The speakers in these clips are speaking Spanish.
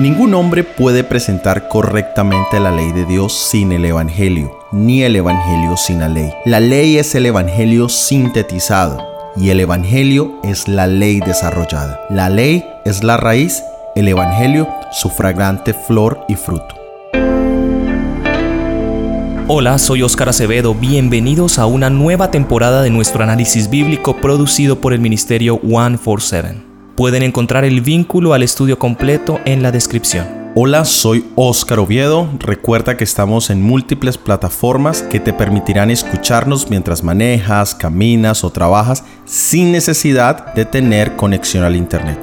Ningún hombre puede presentar correctamente la ley de Dios sin el Evangelio, ni el Evangelio sin la ley. La ley es el Evangelio sintetizado y el Evangelio es la ley desarrollada. La ley es la raíz, el Evangelio su fragrante flor y fruto. Hola, soy Óscar Acevedo. Bienvenidos a una nueva temporada de nuestro análisis bíblico producido por el Ministerio 147. Pueden encontrar el vínculo al estudio completo en la descripción. Hola, soy Óscar Oviedo. Recuerda que estamos en múltiples plataformas que te permitirán escucharnos mientras manejas, caminas o trabajas sin necesidad de tener conexión al Internet.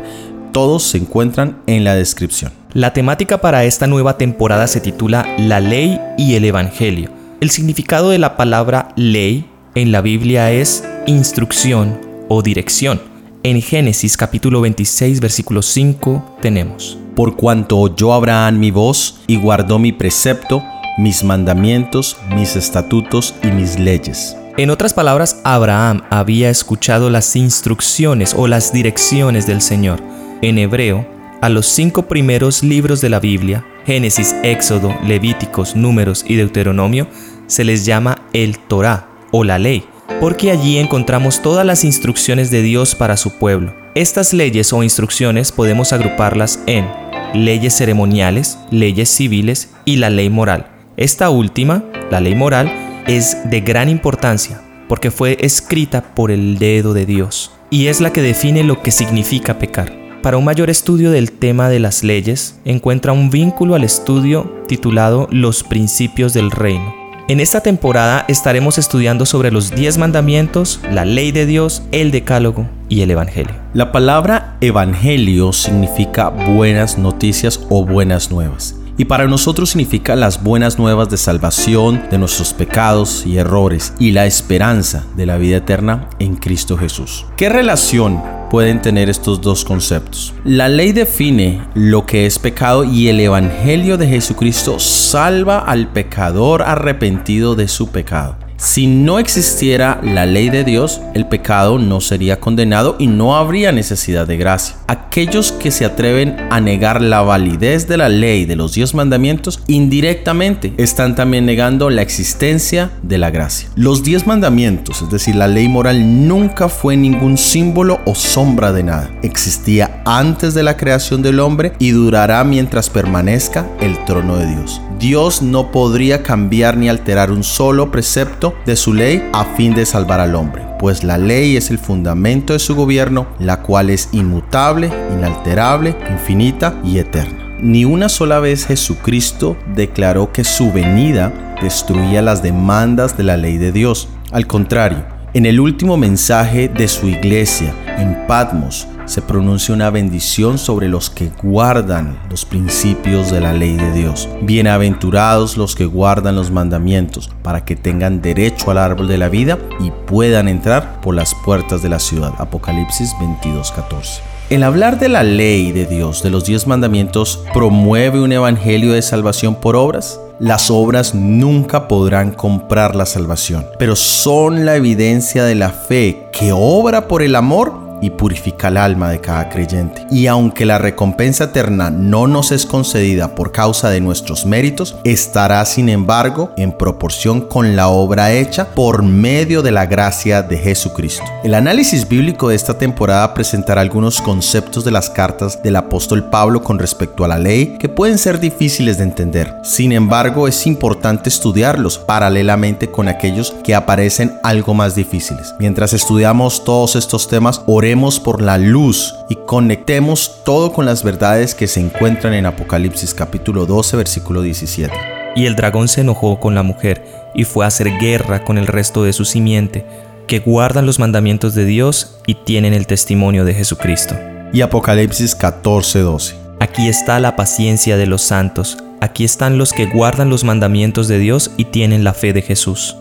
Todos se encuentran en la descripción. La temática para esta nueva temporada se titula La ley y el Evangelio. El significado de la palabra ley en la Biblia es instrucción o dirección. En Génesis capítulo 26 versículo 5 tenemos. Por cuanto oyó Abraham mi voz y guardó mi precepto, mis mandamientos, mis estatutos y mis leyes. En otras palabras, Abraham había escuchado las instrucciones o las direcciones del Señor. En hebreo, a los cinco primeros libros de la Biblia, Génesis, Éxodo, Levíticos, Números y Deuteronomio, se les llama el Torah o la ley, porque allí encontramos todas las instrucciones de Dios para su pueblo. Estas leyes o instrucciones podemos agruparlas en leyes ceremoniales, leyes civiles y la ley moral. Esta última, la ley moral, es de gran importancia porque fue escrita por el dedo de Dios y es la que define lo que significa pecar. Para un mayor estudio del tema de las leyes, encuentra un vínculo al estudio titulado Los principios del reino. En esta temporada estaremos estudiando sobre los 10 mandamientos, la ley de Dios, el decálogo y el Evangelio. La palabra Evangelio significa buenas noticias o buenas nuevas y para nosotros significa las buenas nuevas de salvación de nuestros pecados y errores y la esperanza de la vida eterna en Cristo Jesús. ¿Qué relación pueden tener estos dos conceptos? La ley define lo que es pecado y el Evangelio de Jesucristo salva al pecador arrepentido de su pecado. Si no existiera la ley de Dios, el pecado no sería condenado y no habría necesidad de gracia. Aquellos que se atreven a negar la validez de la ley de los diez mandamientos, indirectamente están también negando la existencia de la gracia. Los diez mandamientos, es decir, la ley moral, nunca fue ningún símbolo o sombra de nada. Existía antes de la creación del hombre y durará mientras permanezca el trono de Dios. Dios no podría cambiar ni alterar un solo precepto de su ley a fin de salvar al hombre, pues la ley es el fundamento de su gobierno, la cual es inmutable, inalterable, infinita y eterna. Ni una sola vez Jesucristo declaró que su venida destruía las demandas de la ley de Dios. Al contrario, en el último mensaje de su iglesia en Patmos, se pronuncia una bendición sobre los que guardan los principios de la ley de Dios. Bienaventurados los que guardan los mandamientos, para que tengan derecho al árbol de la vida y puedan entrar por las puertas de la ciudad. Apocalipsis 22:14. El hablar de la ley de Dios, de los diez mandamientos, promueve un evangelio de salvación por obras. Las obras nunca podrán comprar la salvación, pero son la evidencia de la fe que obra por el amor y purifica el alma de cada creyente. Y aunque la recompensa eterna no nos es concedida por causa de nuestros méritos, estará sin embargo en proporción con la obra hecha por medio de la gracia de Jesucristo. El análisis bíblico de esta temporada presentará algunos conceptos de las cartas del apóstol Pablo con respecto a la ley que pueden ser difíciles de entender. Sin embargo, es importante estudiarlos paralelamente con aquellos que aparecen algo más difíciles. Mientras estudiamos todos estos temas, oremos por la luz y conectemos todo con las verdades que se encuentran en Apocalipsis capítulo 12 versículo 17. Y el dragón se enojó con la mujer y fue a hacer guerra con el resto de su simiente, que guardan los mandamientos de Dios y tienen el testimonio de Jesucristo. Y Apocalipsis 14 12. Aquí está la paciencia de los santos, aquí están los que guardan los mandamientos de Dios y tienen la fe de Jesús.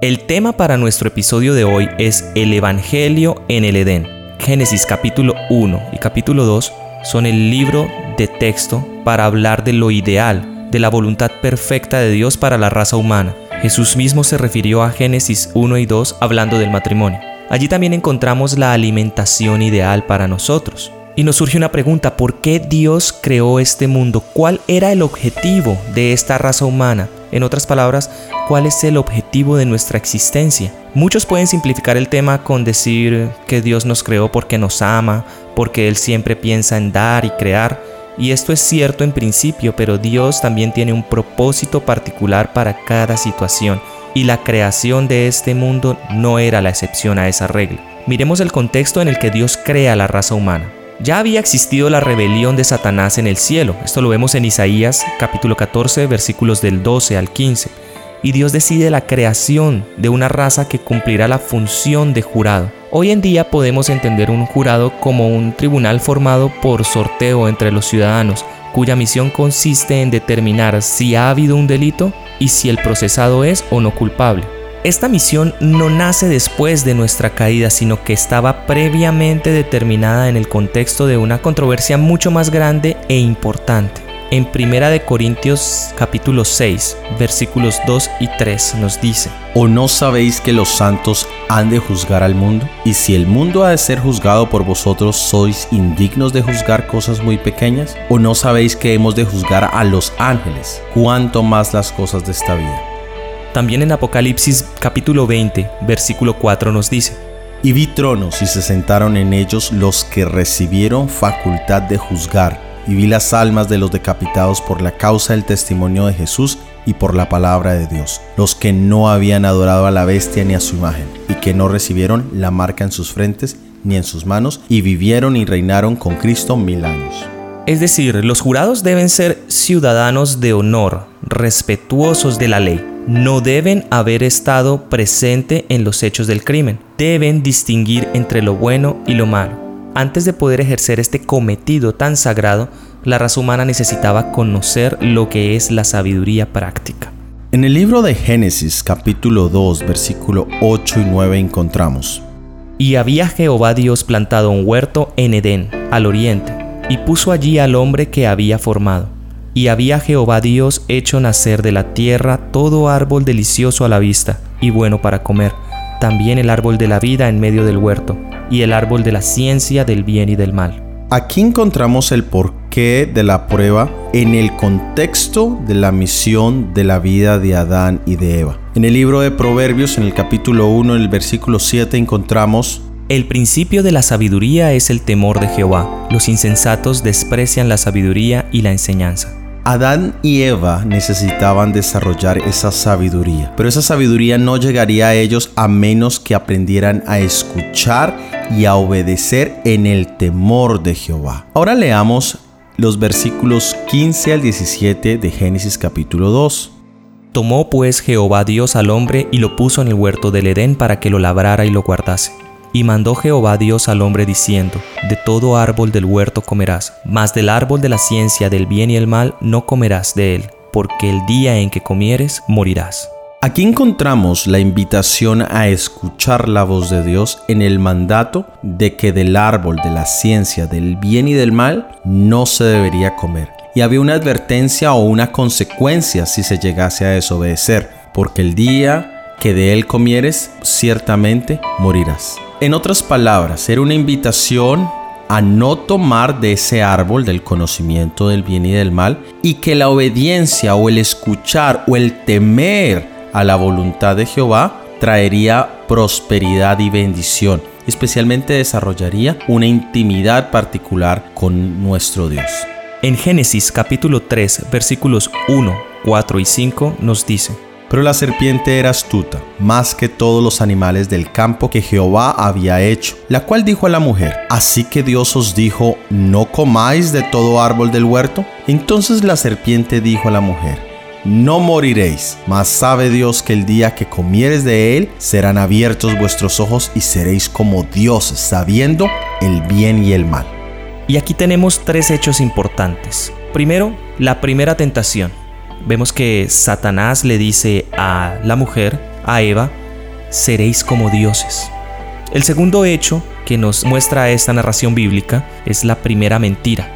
El tema para nuestro episodio de hoy es el Evangelio en el Edén. Génesis capítulo 1 y capítulo 2 son el libro de texto para hablar de lo ideal, de la voluntad perfecta de Dios para la raza humana. Jesús mismo se refirió a Génesis 1 y 2 hablando del matrimonio. Allí también encontramos la alimentación ideal para nosotros. Y nos surge una pregunta, ¿por qué Dios creó este mundo? ¿Cuál era el objetivo de esta raza humana? En otras palabras, ¿cuál es el objetivo de nuestra existencia? Muchos pueden simplificar el tema con decir que Dios nos creó porque nos ama, porque Él siempre piensa en dar y crear. Y esto es cierto en principio, pero Dios también tiene un propósito particular para cada situación. Y la creación de este mundo no era la excepción a esa regla. Miremos el contexto en el que Dios crea la raza humana. Ya había existido la rebelión de Satanás en el cielo. Esto lo vemos en Isaías capítulo 14 versículos del 12 al 15. Y Dios decide la creación de una raza que cumplirá la función de jurado. Hoy en día podemos entender un jurado como un tribunal formado por sorteo entre los ciudadanos, cuya misión consiste en determinar si ha habido un delito y si el procesado es o no culpable. Esta misión no nace después de nuestra caída, sino que estaba previamente determinada en el contexto de una controversia mucho más grande e importante. En 1 de Corintios capítulo 6, versículos 2 y 3 nos dice: ¿O no sabéis que los santos han de juzgar al mundo? Y si el mundo ha de ser juzgado por vosotros, ¿sois indignos de juzgar cosas muy pequeñas? ¿O no sabéis que hemos de juzgar a los ángeles? ¿Cuánto más las cosas de esta vida? También en Apocalipsis capítulo 20, versículo 4 nos dice, Y vi tronos y se sentaron en ellos los que recibieron facultad de juzgar, y vi las almas de los decapitados por la causa del testimonio de Jesús y por la palabra de Dios, los que no habían adorado a la bestia ni a su imagen, y que no recibieron la marca en sus frentes ni en sus manos, y vivieron y reinaron con Cristo mil años. Es decir, los jurados deben ser ciudadanos de honor, respetuosos de la ley. No deben haber estado presente en los hechos del crimen. Deben distinguir entre lo bueno y lo malo. Antes de poder ejercer este cometido tan sagrado, la raza humana necesitaba conocer lo que es la sabiduría práctica. En el libro de Génesis capítulo 2 versículo 8 y 9 encontramos. Y había Jehová Dios plantado un huerto en Edén, al oriente y puso allí al hombre que había formado. Y había Jehová Dios hecho nacer de la tierra todo árbol delicioso a la vista y bueno para comer, también el árbol de la vida en medio del huerto, y el árbol de la ciencia del bien y del mal. Aquí encontramos el porqué de la prueba en el contexto de la misión de la vida de Adán y de Eva. En el libro de Proverbios, en el capítulo 1, en el versículo 7, encontramos el principio de la sabiduría es el temor de Jehová. Los insensatos desprecian la sabiduría y la enseñanza. Adán y Eva necesitaban desarrollar esa sabiduría, pero esa sabiduría no llegaría a ellos a menos que aprendieran a escuchar y a obedecer en el temor de Jehová. Ahora leamos los versículos 15 al 17 de Génesis capítulo 2. Tomó pues Jehová Dios al hombre y lo puso en el huerto del Edén para que lo labrara y lo guardase. Y mandó Jehová Dios al hombre diciendo, De todo árbol del huerto comerás, mas del árbol de la ciencia del bien y el mal no comerás de él, porque el día en que comieres morirás. Aquí encontramos la invitación a escuchar la voz de Dios en el mandato de que del árbol de la ciencia del bien y del mal no se debería comer. Y había una advertencia o una consecuencia si se llegase a desobedecer, porque el día que de él comieres, ciertamente morirás. En otras palabras, era una invitación a no tomar de ese árbol del conocimiento del bien y del mal y que la obediencia o el escuchar o el temer a la voluntad de Jehová traería prosperidad y bendición. Especialmente desarrollaría una intimidad particular con nuestro Dios. En Génesis capítulo 3 versículos 1, 4 y 5 nos dice, pero la serpiente era astuta, más que todos los animales del campo que Jehová había hecho, la cual dijo a la mujer, Así que Dios os dijo, ¿no comáis de todo árbol del huerto? Entonces la serpiente dijo a la mujer, no moriréis, mas sabe Dios que el día que comieres de él serán abiertos vuestros ojos y seréis como Dios, sabiendo el bien y el mal. Y aquí tenemos tres hechos importantes. Primero, la primera tentación vemos que Satanás le dice a la mujer, a Eva, seréis como dioses. El segundo hecho que nos muestra esta narración bíblica es la primera mentira.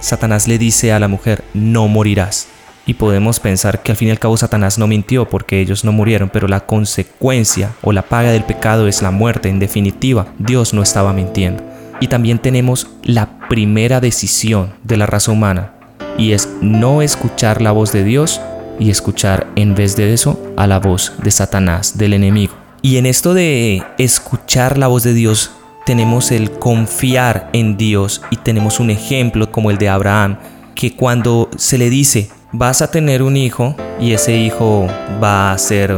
Satanás le dice a la mujer, no morirás. Y podemos pensar que al fin y al cabo Satanás no mintió porque ellos no murieron, pero la consecuencia o la paga del pecado es la muerte. En definitiva, Dios no estaba mintiendo. Y también tenemos la primera decisión de la raza humana, y es no escuchar la voz de Dios y escuchar en vez de eso a la voz de Satanás, del enemigo. Y en esto de escuchar la voz de Dios, tenemos el confiar en Dios y tenemos un ejemplo como el de Abraham, que cuando se le dice, vas a tener un hijo y ese hijo va a ser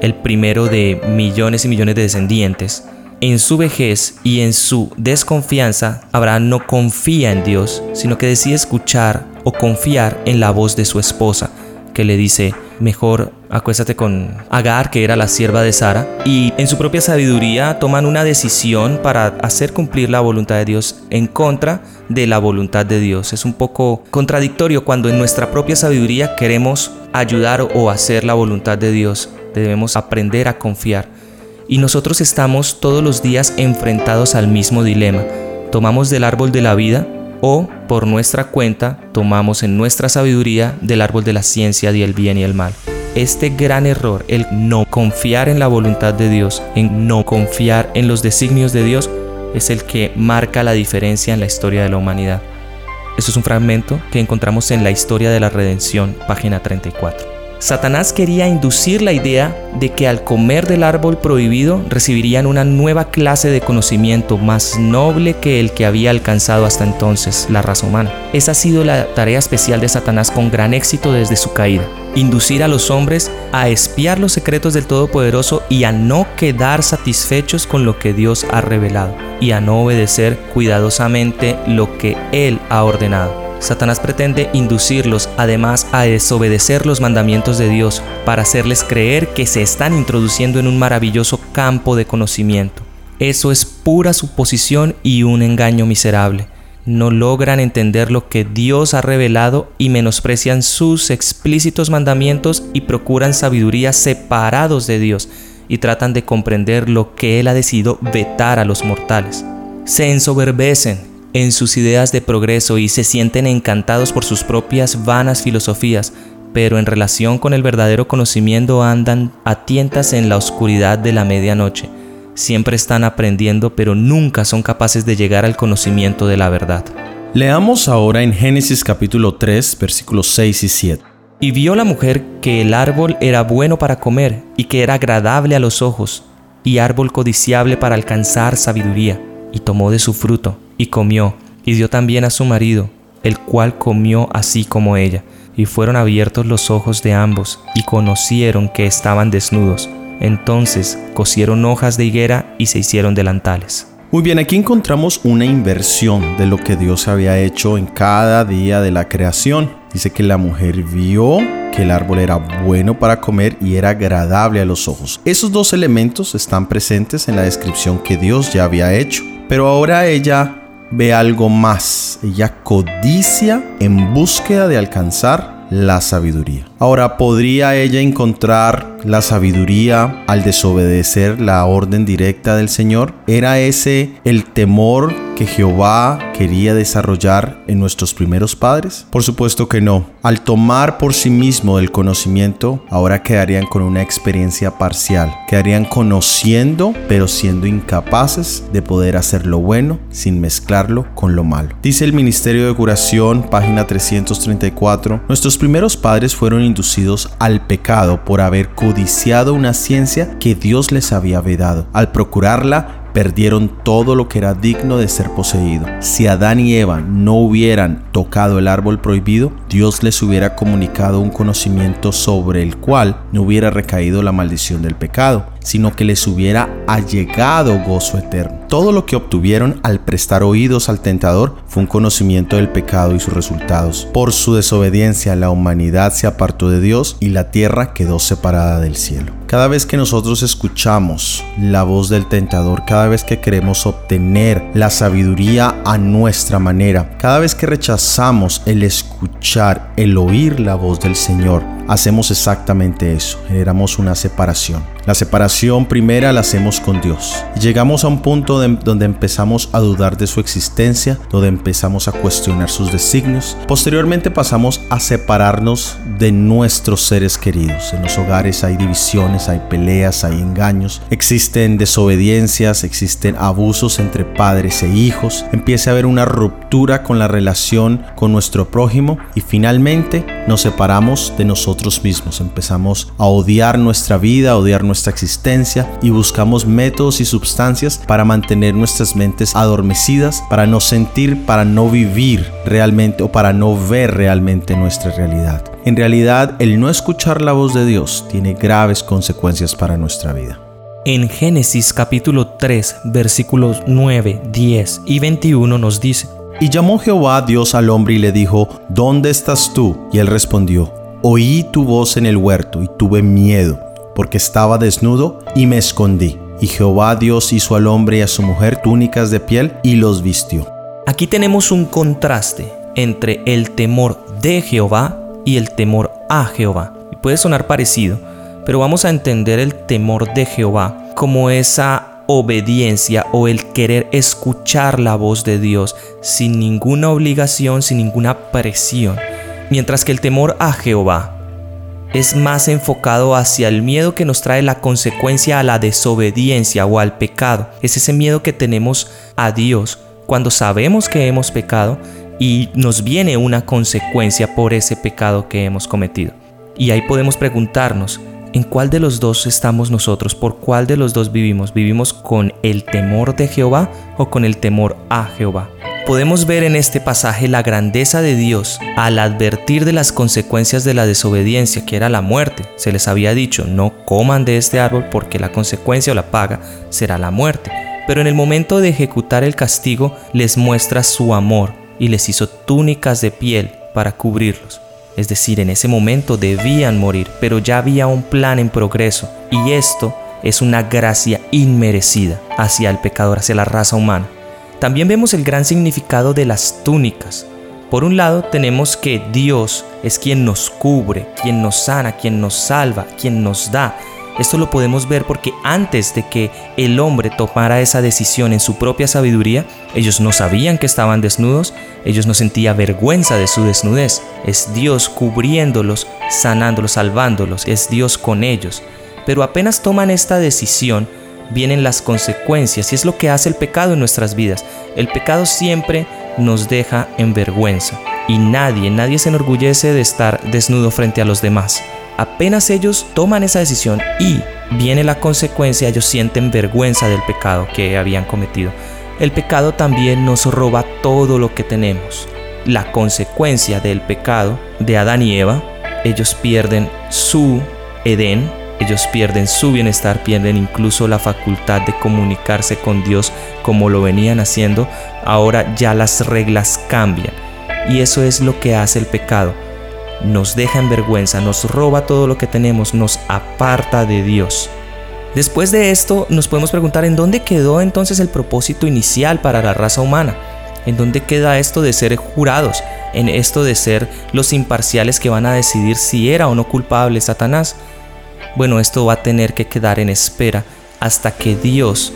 el primero de millones y millones de descendientes, en su vejez y en su desconfianza, Abraham no confía en Dios, sino que decide escuchar o confiar en la voz de su esposa, que le dice, mejor acuéstate con Agar, que era la sierva de Sara, y en su propia sabiduría toman una decisión para hacer cumplir la voluntad de Dios en contra de la voluntad de Dios. Es un poco contradictorio cuando en nuestra propia sabiduría queremos ayudar o hacer la voluntad de Dios. Debemos aprender a confiar. Y nosotros estamos todos los días enfrentados al mismo dilema. Tomamos del árbol de la vida o por nuestra cuenta tomamos en nuestra sabiduría del árbol de la ciencia del bien y el mal. Este gran error, el no confiar en la voluntad de Dios, en no confiar en los designios de Dios, es el que marca la diferencia en la historia de la humanidad. Eso es un fragmento que encontramos en la historia de la redención, página 34. Satanás quería inducir la idea de que al comer del árbol prohibido recibirían una nueva clase de conocimiento más noble que el que había alcanzado hasta entonces la raza humana. Esa ha sido la tarea especial de Satanás con gran éxito desde su caída. Inducir a los hombres a espiar los secretos del Todopoderoso y a no quedar satisfechos con lo que Dios ha revelado y a no obedecer cuidadosamente lo que Él ha ordenado. Satanás pretende inducirlos además a desobedecer los mandamientos de Dios para hacerles creer que se están introduciendo en un maravilloso campo de conocimiento. Eso es pura suposición y un engaño miserable. No logran entender lo que Dios ha revelado y menosprecian sus explícitos mandamientos y procuran sabiduría separados de Dios y tratan de comprender lo que Él ha decidido vetar a los mortales. Se ensoberbecen en sus ideas de progreso y se sienten encantados por sus propias vanas filosofías, pero en relación con el verdadero conocimiento andan a tientas en la oscuridad de la medianoche. Siempre están aprendiendo, pero nunca son capaces de llegar al conocimiento de la verdad. Leamos ahora en Génesis capítulo 3, versículos 6 y 7. Y vio la mujer que el árbol era bueno para comer y que era agradable a los ojos, y árbol codiciable para alcanzar sabiduría, y tomó de su fruto y comió, y dio también a su marido, el cual comió así como ella, y fueron abiertos los ojos de ambos, y conocieron que estaban desnudos. Entonces cosieron hojas de higuera y se hicieron delantales. Muy bien, aquí encontramos una inversión de lo que Dios había hecho en cada día de la creación. Dice que la mujer vio que el árbol era bueno para comer y era agradable a los ojos. Esos dos elementos están presentes en la descripción que Dios ya había hecho. Pero ahora ella ve algo más. Ella codicia en búsqueda de alcanzar la sabiduría. Ahora, ¿podría ella encontrar la sabiduría al desobedecer la orden directa del Señor? ¿Era ese el temor que Jehová quería desarrollar en nuestros primeros padres? Por supuesto que no. Al tomar por sí mismo el conocimiento, ahora quedarían con una experiencia parcial. Quedarían conociendo, pero siendo incapaces de poder hacer lo bueno sin mezclarlo con lo malo. Dice el Ministerio de Curación, página 334, nuestros primeros padres fueron inducidos al pecado por haber codiciado una ciencia que Dios les había vedado. Al procurarla, perdieron todo lo que era digno de ser poseído. Si Adán y Eva no hubieran tocado el árbol prohibido, Dios les hubiera comunicado un conocimiento sobre el cual no hubiera recaído la maldición del pecado, sino que les hubiera allegado gozo eterno. Todo lo que obtuvieron al prestar oídos al tentador fue un conocimiento del pecado y sus resultados. Por su desobediencia la humanidad se apartó de Dios y la tierra quedó separada del cielo. Cada vez que nosotros escuchamos la voz del tentador, cada vez que queremos obtener la sabiduría a nuestra manera, cada vez que rechazamos el escuchar, el oír la voz del Señor, hacemos exactamente eso, generamos una separación. La separación primera la hacemos con Dios. Llegamos a un punto donde empezamos a dudar de su existencia, donde empezamos a cuestionar sus designios. Posteriormente pasamos a separarnos de nuestros seres queridos. En los hogares hay divisiones, hay peleas, hay engaños, existen desobediencias, existen abusos entre padres e hijos. Empieza a haber una ruptura con la relación con nuestro prójimo y finalmente nos separamos de nosotros mismos. Empezamos a odiar nuestra vida, a odiar nuestra nuestra existencia y buscamos métodos y sustancias para mantener nuestras mentes adormecidas, para no sentir, para no vivir realmente o para no ver realmente nuestra realidad. En realidad, el no escuchar la voz de Dios tiene graves consecuencias para nuestra vida. En Génesis capítulo 3 versículos 9, 10 y 21 nos dice, Y llamó Jehová a Dios al hombre y le dijo, ¿Dónde estás tú? Y él respondió, Oí tu voz en el huerto y tuve miedo porque estaba desnudo y me escondí. Y Jehová Dios hizo al hombre y a su mujer túnicas de piel y los vistió. Aquí tenemos un contraste entre el temor de Jehová y el temor a Jehová. Y puede sonar parecido, pero vamos a entender el temor de Jehová como esa obediencia o el querer escuchar la voz de Dios sin ninguna obligación, sin ninguna presión. Mientras que el temor a Jehová es más enfocado hacia el miedo que nos trae la consecuencia a la desobediencia o al pecado. Es ese miedo que tenemos a Dios cuando sabemos que hemos pecado y nos viene una consecuencia por ese pecado que hemos cometido. Y ahí podemos preguntarnos, ¿en cuál de los dos estamos nosotros? ¿Por cuál de los dos vivimos? ¿Vivimos con el temor de Jehová o con el temor a Jehová? Podemos ver en este pasaje la grandeza de Dios al advertir de las consecuencias de la desobediencia, que era la muerte. Se les había dicho, no coman de este árbol porque la consecuencia o la paga será la muerte. Pero en el momento de ejecutar el castigo les muestra su amor y les hizo túnicas de piel para cubrirlos. Es decir, en ese momento debían morir, pero ya había un plan en progreso y esto es una gracia inmerecida hacia el pecador, hacia la raza humana. También vemos el gran significado de las túnicas. Por un lado tenemos que Dios es quien nos cubre, quien nos sana, quien nos salva, quien nos da. Esto lo podemos ver porque antes de que el hombre tomara esa decisión en su propia sabiduría, ellos no sabían que estaban desnudos, ellos no sentían vergüenza de su desnudez. Es Dios cubriéndolos, sanándolos, salvándolos, es Dios con ellos. Pero apenas toman esta decisión, vienen las consecuencias y es lo que hace el pecado en nuestras vidas. El pecado siempre nos deja en vergüenza y nadie, nadie se enorgullece de estar desnudo frente a los demás. Apenas ellos toman esa decisión y viene la consecuencia, ellos sienten vergüenza del pecado que habían cometido. El pecado también nos roba todo lo que tenemos. La consecuencia del pecado de Adán y Eva, ellos pierden su Edén, ellos pierden su bienestar, pierden incluso la facultad de comunicarse con Dios como lo venían haciendo. Ahora ya las reglas cambian. Y eso es lo que hace el pecado. Nos deja en vergüenza, nos roba todo lo que tenemos, nos aparta de Dios. Después de esto nos podemos preguntar en dónde quedó entonces el propósito inicial para la raza humana. ¿En dónde queda esto de ser jurados? En esto de ser los imparciales que van a decidir si era o no culpable Satanás. Bueno, esto va a tener que quedar en espera hasta que Dios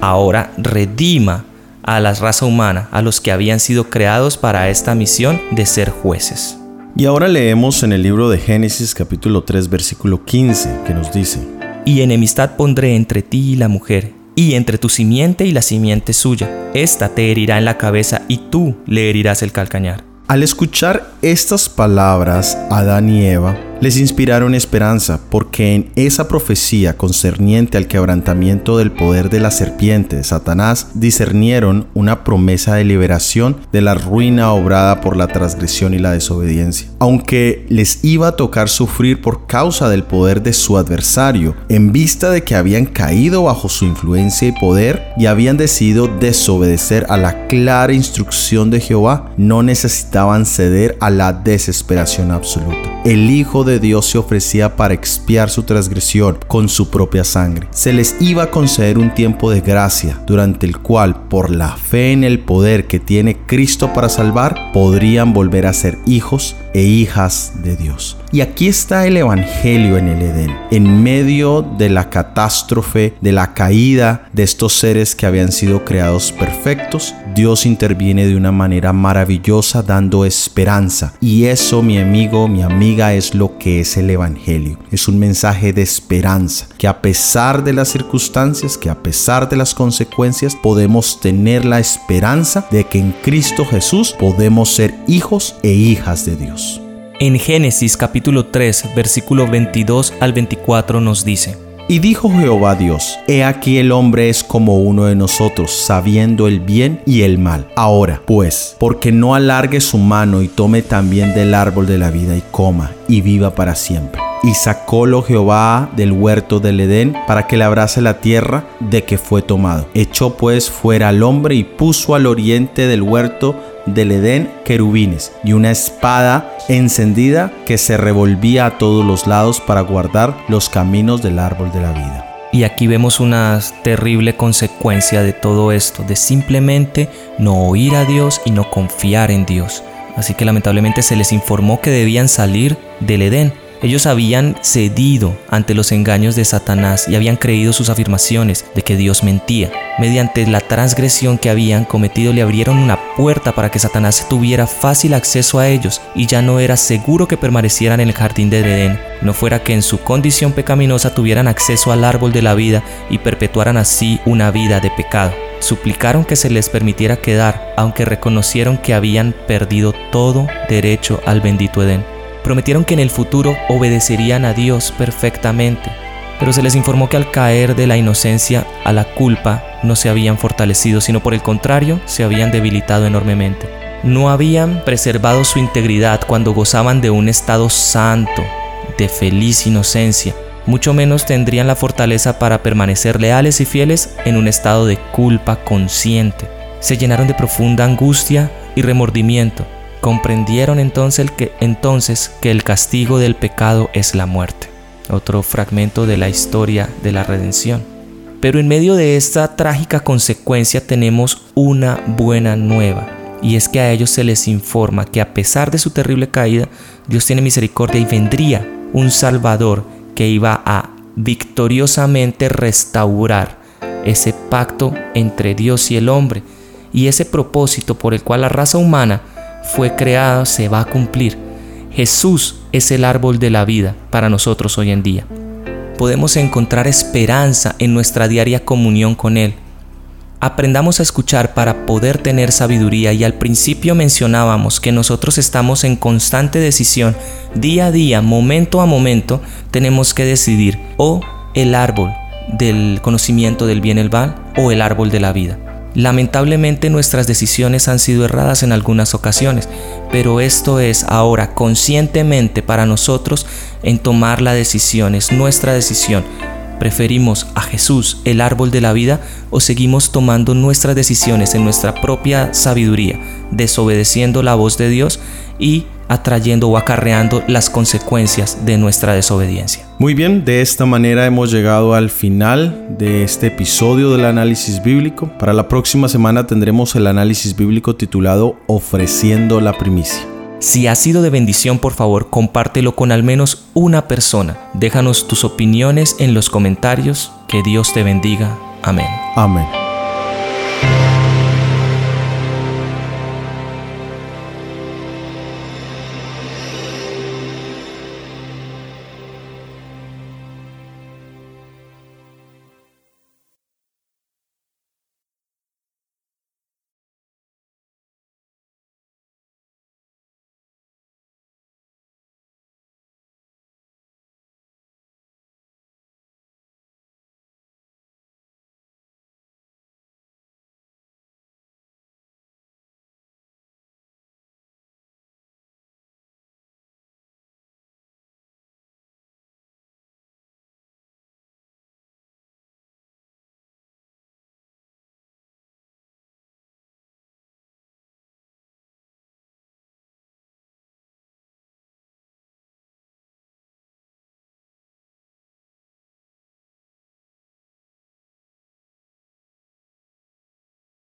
ahora redima a la raza humana, a los que habían sido creados para esta misión de ser jueces. Y ahora leemos en el libro de Génesis capítulo 3 versículo 15 que nos dice, Y enemistad pondré entre ti y la mujer, y entre tu simiente y la simiente suya. Esta te herirá en la cabeza y tú le herirás el calcañar. Al escuchar estas palabras, Adán y Eva les inspiraron esperanza porque en esa profecía concerniente al quebrantamiento del poder de la serpiente de Satanás discernieron una promesa de liberación de la ruina obrada por la transgresión y la desobediencia. Aunque les iba a tocar sufrir por causa del poder de su adversario, en vista de que habían caído bajo su influencia y poder y habían decidido desobedecer a la clara instrucción de Jehová, no necesitaban ceder a la desesperación absoluta. El Hijo de Dios se ofrecía para expiar su transgresión con su propia sangre. Se les iba a conceder un tiempo de gracia, durante el cual, por la fe en el poder que tiene Cristo para salvar, podrían volver a ser hijos e hijas de Dios. Y aquí está el Evangelio en el Edén, en medio de la catástrofe, de la caída de estos seres que habían sido creados perfectos, Dios interviene de una manera maravillosa dando esperanza. Y eso, mi amigo, mi amiga, es lo que es el Evangelio. Es un mensaje de esperanza, que a pesar de las circunstancias, que a pesar de las consecuencias, podemos tener la esperanza de que en Cristo Jesús podemos ser hijos e hijas de Dios. En Génesis capítulo 3, versículo 22 al 24 nos dice, y dijo Jehová Dios, He aquí el hombre es como uno de nosotros, sabiendo el bien y el mal. Ahora, pues, porque no alargue su mano y tome también del árbol de la vida y coma, y viva para siempre. Y sacólo Jehová del huerto del Edén para que le abrase la tierra de que fue tomado. Echó pues fuera al hombre y puso al oriente del huerto del Edén querubines y una espada encendida que se revolvía a todos los lados para guardar los caminos del árbol de la vida. Y aquí vemos una terrible consecuencia de todo esto, de simplemente no oír a Dios y no confiar en Dios. Así que lamentablemente se les informó que debían salir del Edén ellos habían cedido ante los engaños de Satanás y habían creído sus afirmaciones de que Dios mentía. Mediante la transgresión que habían cometido le abrieron una puerta para que Satanás tuviera fácil acceso a ellos y ya no era seguro que permanecieran en el jardín de Edén, no fuera que en su condición pecaminosa tuvieran acceso al árbol de la vida y perpetuaran así una vida de pecado. Suplicaron que se les permitiera quedar, aunque reconocieron que habían perdido todo derecho al bendito Edén. Prometieron que en el futuro obedecerían a Dios perfectamente, pero se les informó que al caer de la inocencia a la culpa no se habían fortalecido, sino por el contrario se habían debilitado enormemente. No habían preservado su integridad cuando gozaban de un estado santo, de feliz inocencia, mucho menos tendrían la fortaleza para permanecer leales y fieles en un estado de culpa consciente. Se llenaron de profunda angustia y remordimiento Comprendieron entonces, que, entonces que el castigo del pecado es la muerte. Otro fragmento de la historia de la redención. Pero en medio de esta trágica consecuencia tenemos una buena nueva. Y es que a ellos se les informa que a pesar de su terrible caída, Dios tiene misericordia y vendría un Salvador que iba a victoriosamente restaurar ese pacto entre Dios y el hombre y ese propósito por el cual la raza humana fue creado se va a cumplir. Jesús es el árbol de la vida para nosotros hoy en día. Podemos encontrar esperanza en nuestra diaria comunión con Él. Aprendamos a escuchar para poder tener sabiduría y al principio mencionábamos que nosotros estamos en constante decisión, día a día, momento a momento, tenemos que decidir o el árbol del conocimiento del bien y el mal o el árbol de la vida. Lamentablemente nuestras decisiones han sido erradas en algunas ocasiones, pero esto es ahora conscientemente para nosotros en tomar la decisión, es nuestra decisión. ¿Preferimos a Jesús, el árbol de la vida, o seguimos tomando nuestras decisiones en nuestra propia sabiduría, desobedeciendo la voz de Dios y atrayendo o acarreando las consecuencias de nuestra desobediencia. Muy bien, de esta manera hemos llegado al final de este episodio del análisis bíblico. Para la próxima semana tendremos el análisis bíblico titulado Ofreciendo la primicia. Si ha sido de bendición, por favor, compártelo con al menos una persona. Déjanos tus opiniones en los comentarios. Que Dios te bendiga. Amén. Amén.